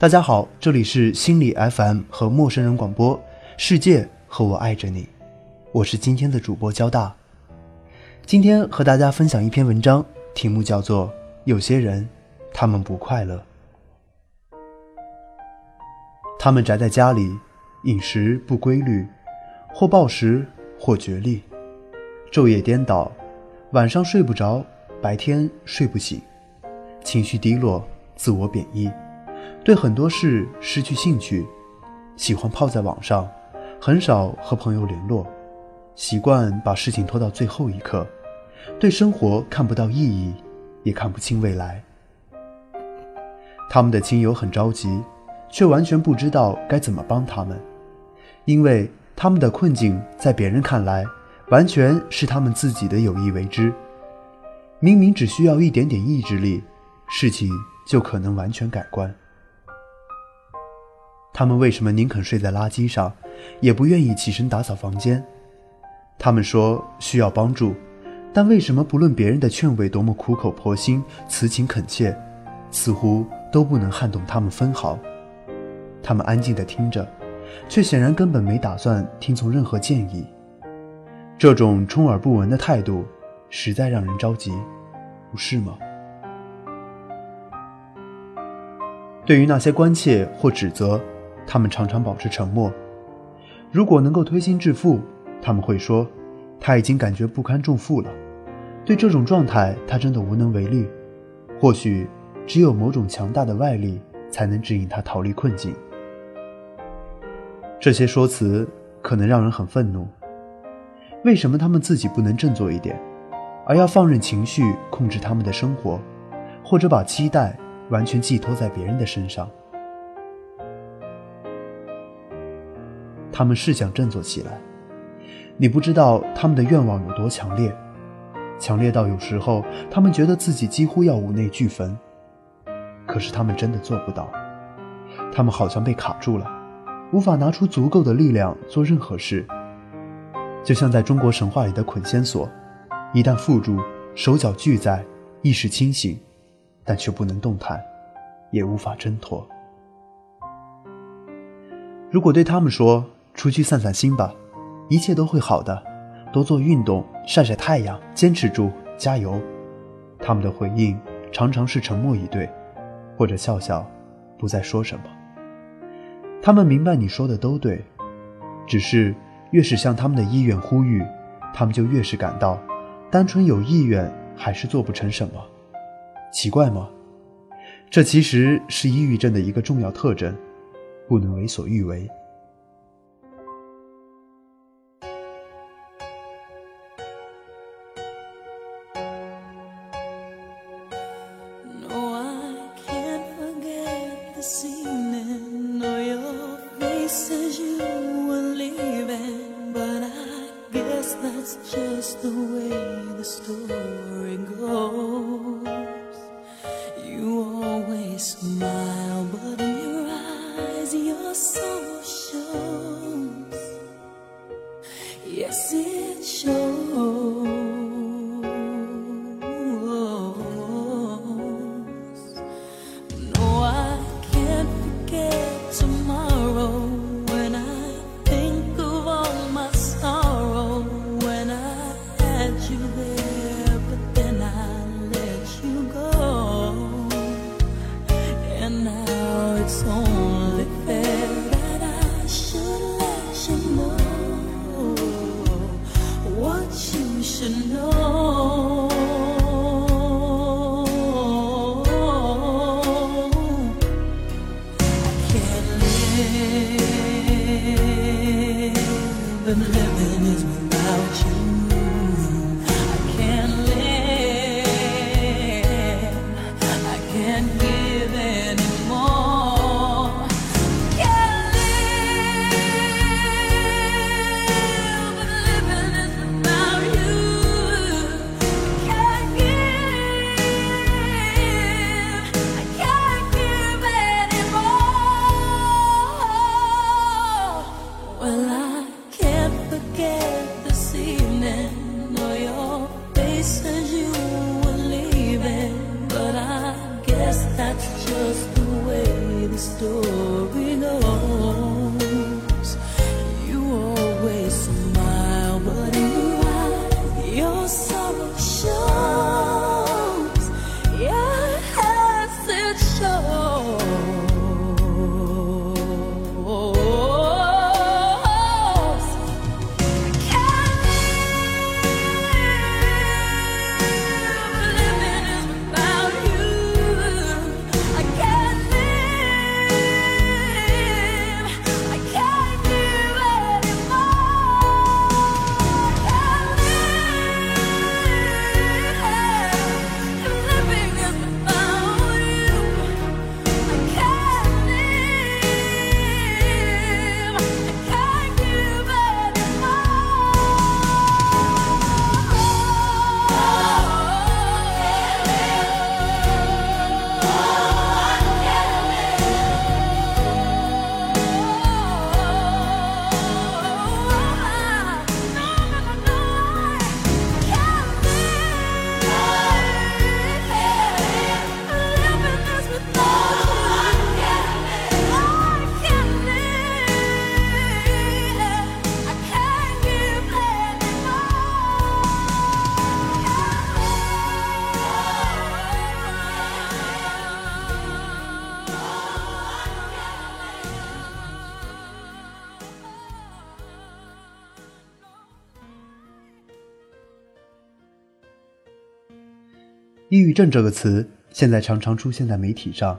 大家好，这里是心理 FM 和陌生人广播，世界和我爱着你，我是今天的主播交大。今天和大家分享一篇文章，题目叫做《有些人，他们不快乐》，他们宅在家里，饮食不规律，或暴食，或绝力，昼夜颠倒，晚上睡不着，白天睡不醒，情绪低落，自我贬义。对很多事失去兴趣，喜欢泡在网上，很少和朋友联络，习惯把事情拖到最后一刻，对生活看不到意义，也看不清未来。他们的亲友很着急，却完全不知道该怎么帮他们，因为他们的困境在别人看来，完全是他们自己的有意为之。明明只需要一点点意志力，事情就可能完全改观。他们为什么宁肯睡在垃圾上，也不愿意起身打扫房间？他们说需要帮助，但为什么不论别人的劝慰多么苦口婆心、辞情恳切，似乎都不能撼动他们分毫？他们安静地听着，却显然根本没打算听从任何建议。这种充耳不闻的态度，实在让人着急，不是吗？对于那些关切或指责，他们常常保持沉默。如果能够推心置腹，他们会说：“他已经感觉不堪重负了。”对这种状态，他真的无能为力。或许，只有某种强大的外力才能指引他逃离困境。这些说辞可能让人很愤怒。为什么他们自己不能振作一点，而要放任情绪控制他们的生活，或者把期待完全寄托在别人的身上？他们是想振作起来，你不知道他们的愿望有多强烈，强烈到有时候他们觉得自己几乎要五内俱焚。可是他们真的做不到，他们好像被卡住了，无法拿出足够的力量做任何事。就像在中国神话里的捆仙索，一旦缚住，手脚俱在，意识清醒，但却不能动弹，也无法挣脱。如果对他们说，出去散散心吧，一切都会好的。多做运动，晒晒太阳，坚持住，加油。他们的回应常常是沉默以对，或者笑笑，不再说什么。他们明白你说的都对，只是越是向他们的意愿呼吁，他们就越是感到，单纯有意愿还是做不成什么。奇怪吗？这其实是抑郁症的一个重要特征，不能为所欲为。just the way the story it's only 抑郁症这个词现在常常出现在媒体上，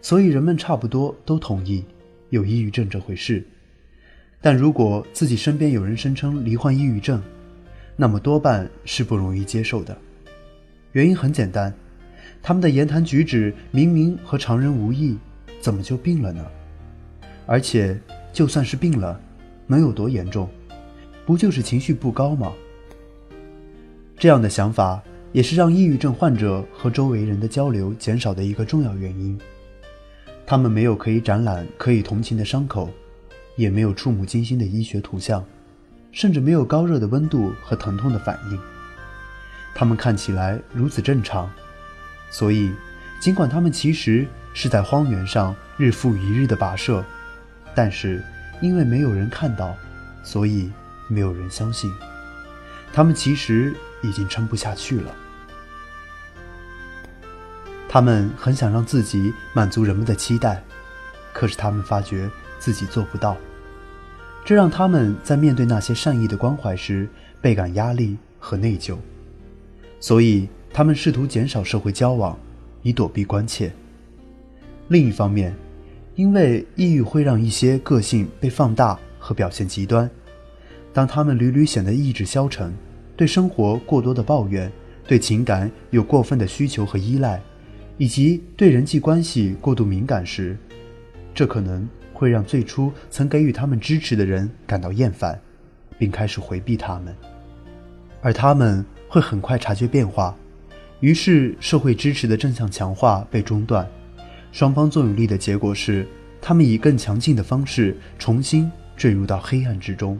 所以人们差不多都同意有抑郁症这回事。但如果自己身边有人声称罹患抑郁症，那么多半是不容易接受的。原因很简单，他们的言谈举止明明和常人无异，怎么就病了呢？而且就算是病了，能有多严重？不就是情绪不高吗？这样的想法也是让抑郁症患者和周围人的交流减少的一个重要原因。他们没有可以展览、可以同情的伤口，也没有触目惊心的医学图像，甚至没有高热的温度和疼痛的反应。他们看起来如此正常，所以尽管他们其实是在荒原上日复一日的跋涉，但是因为没有人看到，所以没有人相信。他们其实已经撑不下去了。他们很想让自己满足人们的期待，可是他们发觉自己做不到，这让他们在面对那些善意的关怀时倍感压力和内疚。所以，他们试图减少社会交往，以躲避关切。另一方面，因为抑郁会让一些个性被放大和表现极端，当他们屡屡显得意志消沉，对生活过多的抱怨，对情感有过分的需求和依赖。以及对人际关系过度敏感时，这可能会让最初曾给予他们支持的人感到厌烦，并开始回避他们，而他们会很快察觉变化，于是社会支持的正向强化被中断，双方作用力的结果是，他们以更强劲的方式重新坠入到黑暗之中。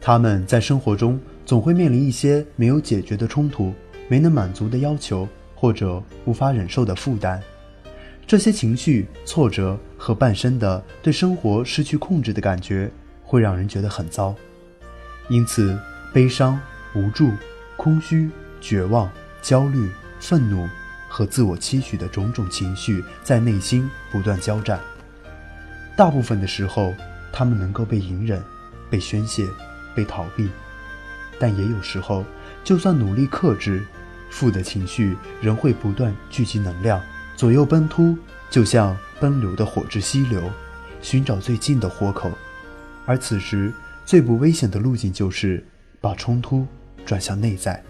他们在生活中总会面临一些没有解决的冲突。没能满足的要求，或者无法忍受的负担，这些情绪、挫折和半生的对生活失去控制的感觉，会让人觉得很糟。因此，悲伤、无助、空虚、绝望、焦虑、愤怒和自我期许的种种情绪在内心不断交战。大部分的时候，他们能够被隐忍、被宣泄、被逃避，但也有时候，就算努力克制。负的情绪仍会不断聚集能量，左右奔突，就像奔流的火之溪流，寻找最近的豁口。而此时最不危险的路径就是把冲突转向内在。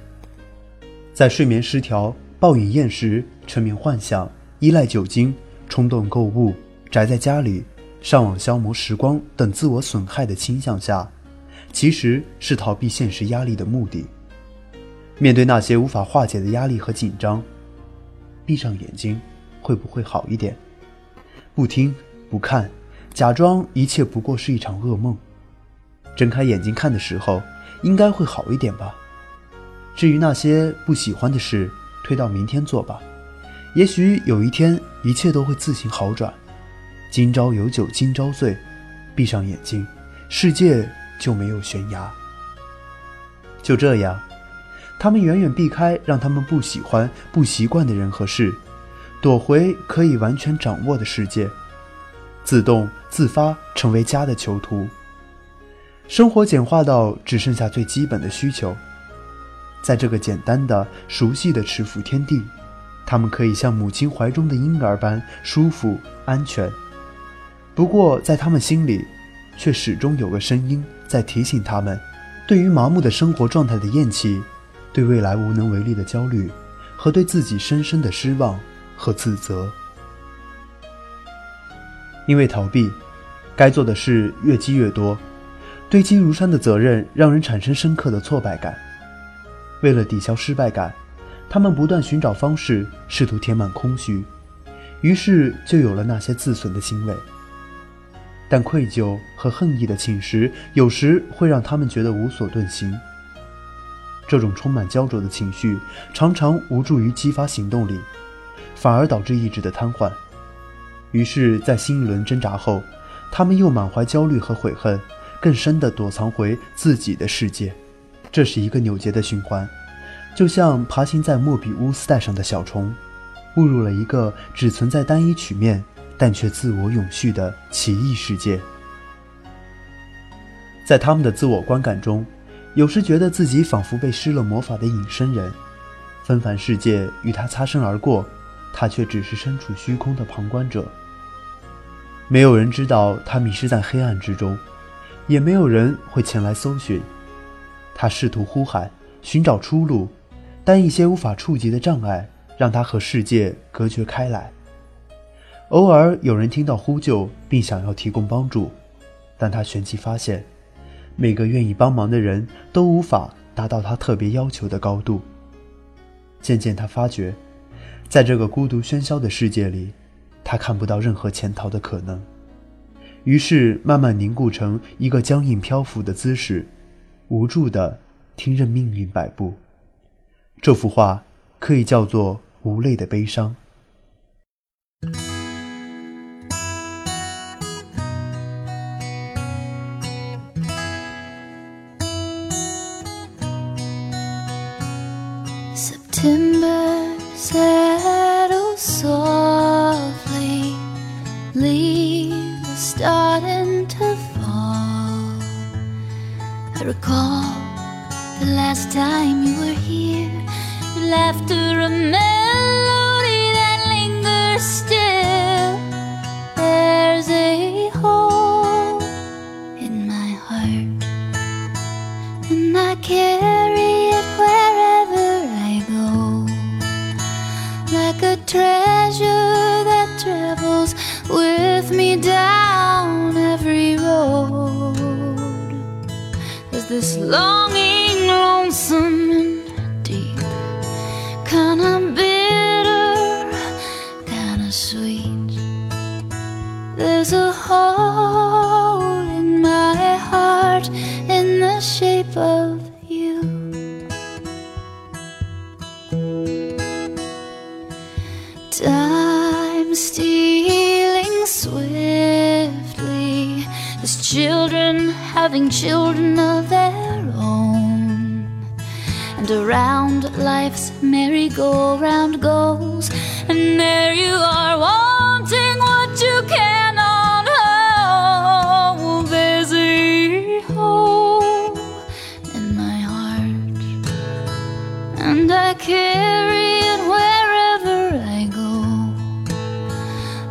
在睡眠失调、暴饮厌食、沉迷幻想、依赖酒精、冲动购物、宅在家里、上网消磨时光等自我损害的倾向下，其实是逃避现实压力的目的。面对那些无法化解的压力和紧张，闭上眼睛，会不会好一点？不听不看，假装一切不过是一场噩梦。睁开眼睛看的时候，应该会好一点吧。至于那些不喜欢的事，推到明天做吧。也许有一天，一切都会自行好转。今朝有酒今朝醉，闭上眼睛，世界就没有悬崖。就这样。他们远远避开让他们不喜欢、不习惯的人和事，躲回可以完全掌握的世界，自动自发成为家的囚徒。生活简化到只剩下最基本的需求，在这个简单的、熟悉的持抚天地，他们可以像母亲怀中的婴儿般舒服、安全。不过，在他们心里，却始终有个声音在提醒他们：对于麻木的生活状态的厌弃。对未来无能为力的焦虑，和对自己深深的失望和自责，因为逃避，该做的事越积越多，堆积如山的责任让人产生深刻的挫败感。为了抵消失败感，他们不断寻找方式，试图填满空虚，于是就有了那些自损的行为。但愧疚和恨意的侵蚀，有时会让他们觉得无所遁形。这种充满焦灼的情绪，常常无助于激发行动力，反而导致意志的瘫痪。于是，在新一轮挣扎后，他们又满怀焦虑和悔恨，更深地躲藏回自己的世界。这是一个扭结的循环，就像爬行在莫比乌斯带上的小虫，误入了一个只存在单一曲面，但却自我永续的奇异世界。在他们的自我观感中。有时觉得自己仿佛被施了魔法的隐身人，纷繁世界与他擦身而过，他却只是身处虚空的旁观者。没有人知道他迷失在黑暗之中，也没有人会前来搜寻。他试图呼喊，寻找出路，但一些无法触及的障碍让他和世界隔绝开来。偶尔有人听到呼救，并想要提供帮助，但他旋即发现。每个愿意帮忙的人都无法达到他特别要求的高度。渐渐，他发觉，在这个孤独喧嚣的世界里，他看不到任何潜逃的可能。于是，慢慢凝固成一个僵硬漂浮的姿势，无助地听任命运摆布。这幅画可以叫做无泪的悲伤。left to remember Stealing swiftly. as children having children of their own. And around life's merry-go-round goes. And there you are, wanting what you cannot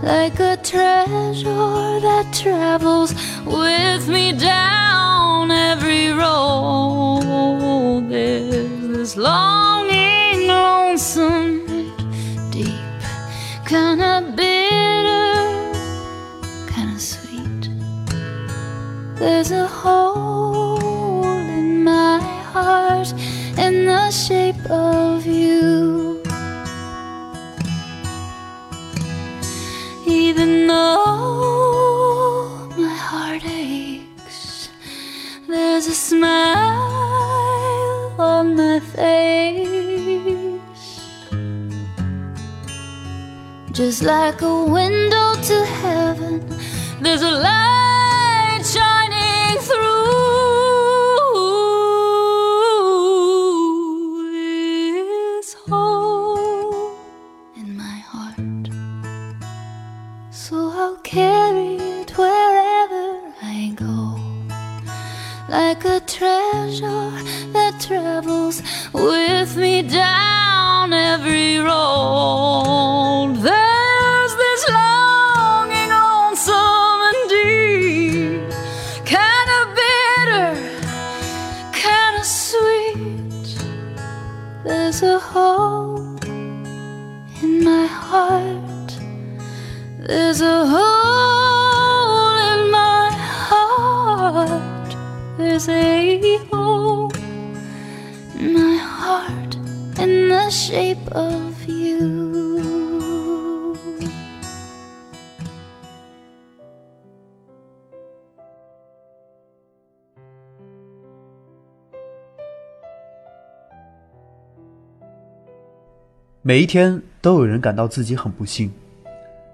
like a treasure that travels with me down every road. There's this longing, lonesome, deep, kinda bitter, kinda sweet. There's a hole in my heart in the shape of you. Face. Just like a window to heaven, there's a light treasure that travels with me down every road. There's this longing, lonesome and deep, kind of bitter, kind of sweet. There's a hole in my heart. There's a hole 最后。My heart in the shape of you。每一天都有人感到自己很不幸。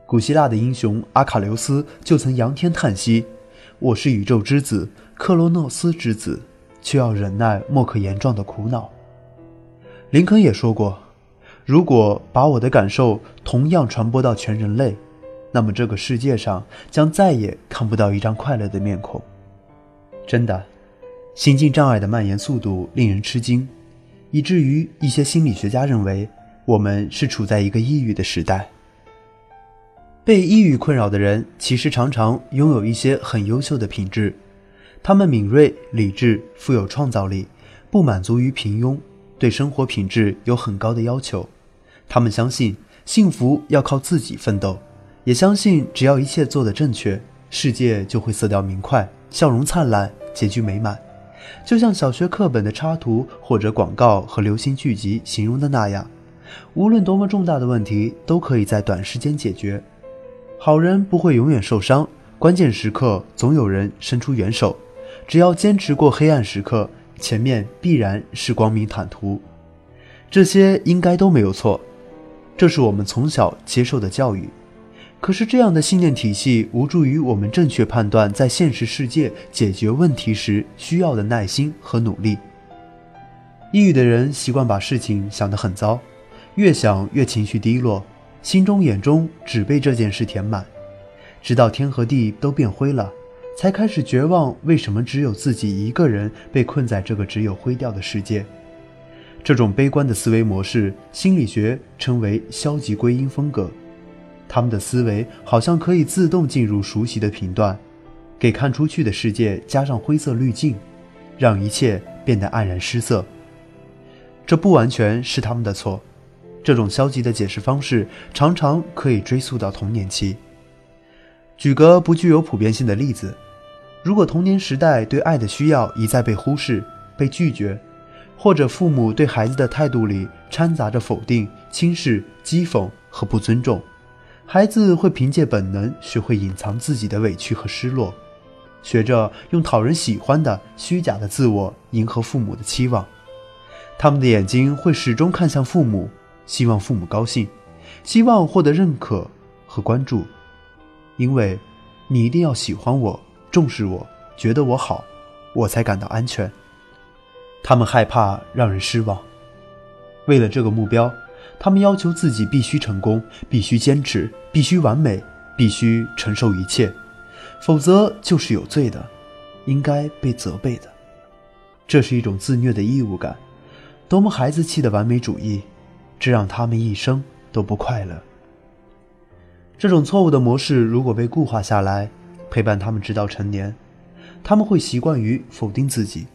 古希腊的英雄阿卡琉斯就曾仰天叹息，我是宇宙之子，克罗诺斯之子，却要忍耐莫可言状的苦恼。”林肯也说过：“如果把我的感受同样传播到全人类，那么这个世界上将再也看不到一张快乐的面孔。”真的，心境障碍的蔓延速度令人吃惊，以至于一些心理学家认为我们是处在一个抑郁的时代。被抑郁困扰的人其实常常拥有一些很优秀的品质，他们敏锐、理智、富有创造力，不满足于平庸，对生活品质有很高的要求。他们相信幸福要靠自己奋斗，也相信只要一切做得正确，世界就会色调明快、笑容灿烂、结局美满。就像小学课本的插图或者广告和流行剧集形容的那样，无论多么重大的问题，都可以在短时间解决。好人不会永远受伤，关键时刻总有人伸出援手。只要坚持过黑暗时刻，前面必然是光明坦途。这些应该都没有错，这是我们从小接受的教育。可是这样的信念体系无助于我们正确判断在现实世界解决问题时需要的耐心和努力。抑郁的人习惯把事情想得很糟，越想越情绪低落。心中眼中只被这件事填满，直到天和地都变灰了，才开始绝望。为什么只有自己一个人被困在这个只有灰掉的世界？这种悲观的思维模式，心理学称为消极归因风格。他们的思维好像可以自动进入熟悉的频段，给看出去的世界加上灰色滤镜，让一切变得黯然失色。这不完全是他们的错。这种消极的解释方式常常可以追溯到童年期。举个不具有普遍性的例子：如果童年时代对爱的需要一再被忽视、被拒绝，或者父母对孩子的态度里掺杂着否定、轻视、讥讽和不尊重，孩子会凭借本能学会隐藏自己的委屈和失落，学着用讨人喜欢的虚假的自我迎合父母的期望。他们的眼睛会始终看向父母。希望父母高兴，希望获得认可和关注，因为，你一定要喜欢我、重视我、觉得我好，我才感到安全。他们害怕让人失望，为了这个目标，他们要求自己必须成功、必须坚持、必须完美、必须承受一切，否则就是有罪的，应该被责备的。这是一种自虐的义务感，多么孩子气的完美主义！这让他们一生都不快乐。这种错误的模式如果被固化下来，陪伴他们直到成年，他们会习惯于否定自己，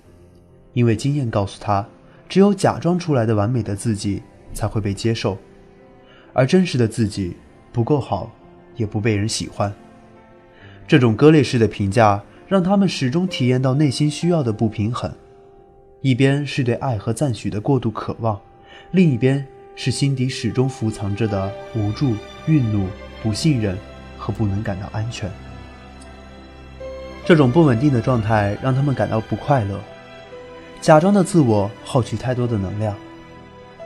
因为经验告诉他，只有假装出来的完美的自己才会被接受，而真实的自己不够好，也不被人喜欢。这种割裂式的评价让他们始终体验到内心需要的不平衡，一边是对爱和赞许的过度渴望，另一边。是心底始终伏藏着的无助、愠怒、不信任和不能感到安全。这种不稳定的状态让他们感到不快乐。假装的自我耗取太多的能量，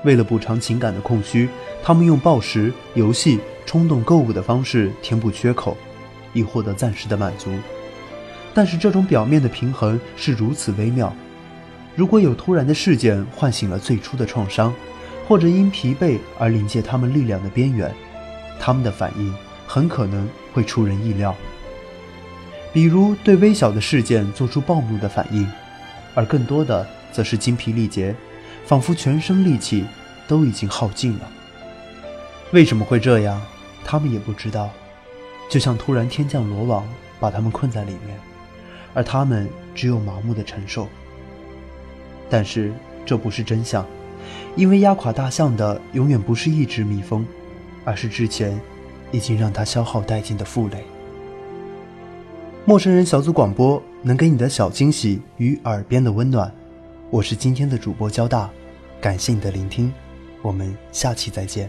为了补偿情感的空虚，他们用暴食、游戏、冲动购物的方式填补缺口，以获得暂时的满足。但是这种表面的平衡是如此微妙，如果有突然的事件唤醒了最初的创伤。或者因疲惫而临界他们力量的边缘，他们的反应很可能会出人意料。比如对微小的事件做出暴怒的反应，而更多的则是精疲力竭，仿佛全身力气都已经耗尽了。为什么会这样？他们也不知道。就像突然天降罗网，把他们困在里面，而他们只有麻木的承受。但是这不是真相。因为压垮大象的永远不是一只蜜蜂，而是之前已经让它消耗殆尽的负累。陌生人小组广播能给你的小惊喜与耳边的温暖，我是今天的主播交大，感谢你的聆听，我们下期再见。